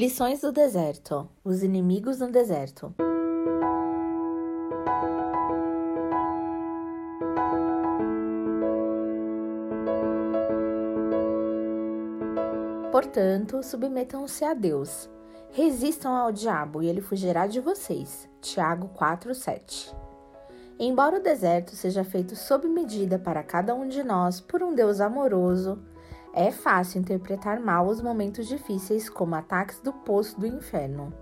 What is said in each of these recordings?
Lições do deserto: Os inimigos no deserto. Portanto, submetam-se a Deus. Resistam ao diabo e ele fugirá de vocês. Tiago 4:7. Embora o deserto seja feito sob medida para cada um de nós por um Deus amoroso, é fácil interpretar mal os momentos difíceis como ataques do poço do inferno.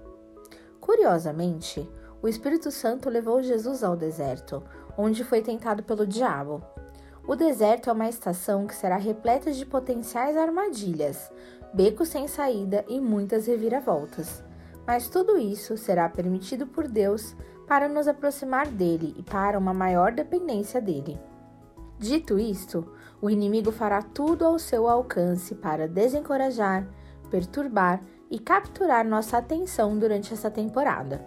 Curiosamente, o Espírito Santo levou Jesus ao deserto, onde foi tentado pelo diabo. O deserto é uma estação que será repleta de potenciais armadilhas, becos sem saída e muitas reviravoltas. Mas tudo isso será permitido por Deus para nos aproximar dele e para uma maior dependência dele. Dito isto, o inimigo fará tudo ao seu alcance para desencorajar, perturbar e capturar nossa atenção durante essa temporada.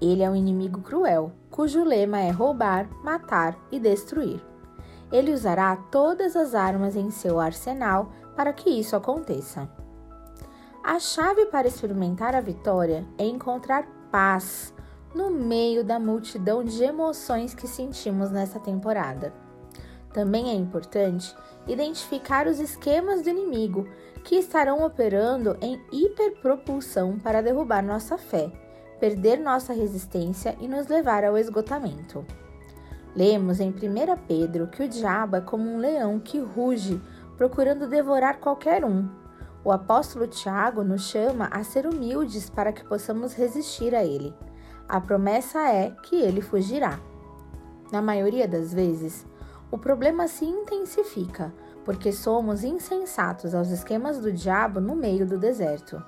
Ele é um inimigo cruel, cujo lema é roubar, matar e destruir. Ele usará todas as armas em seu arsenal para que isso aconteça. A chave para experimentar a vitória é encontrar paz no meio da multidão de emoções que sentimos nessa temporada. Também é importante identificar os esquemas do inimigo que estarão operando em hiperpropulsão para derrubar nossa fé, perder nossa resistência e nos levar ao esgotamento. Lemos em 1 Pedro que o diabo é como um leão que ruge, procurando devorar qualquer um. O apóstolo Tiago nos chama a ser humildes para que possamos resistir a ele. A promessa é que ele fugirá. Na maioria das vezes, o problema se intensifica porque somos insensatos aos esquemas do diabo no meio do deserto.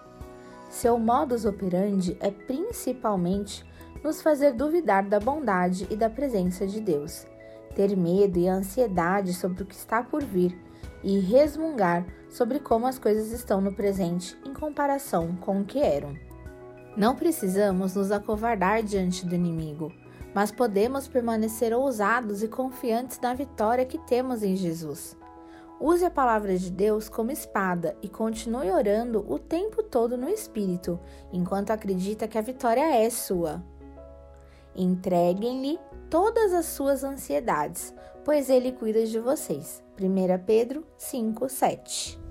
Seu modus operandi é principalmente nos fazer duvidar da bondade e da presença de Deus, ter medo e ansiedade sobre o que está por vir e resmungar sobre como as coisas estão no presente em comparação com o que eram. Não precisamos nos acovardar diante do inimigo, mas podemos permanecer ousados e confiantes na vitória que temos em Jesus. Use a palavra de Deus como espada e continue orando o tempo todo no Espírito, enquanto acredita que a vitória é sua. Entreguem-lhe todas as suas ansiedades, pois ele cuida de vocês. 1 Pedro 5, 7.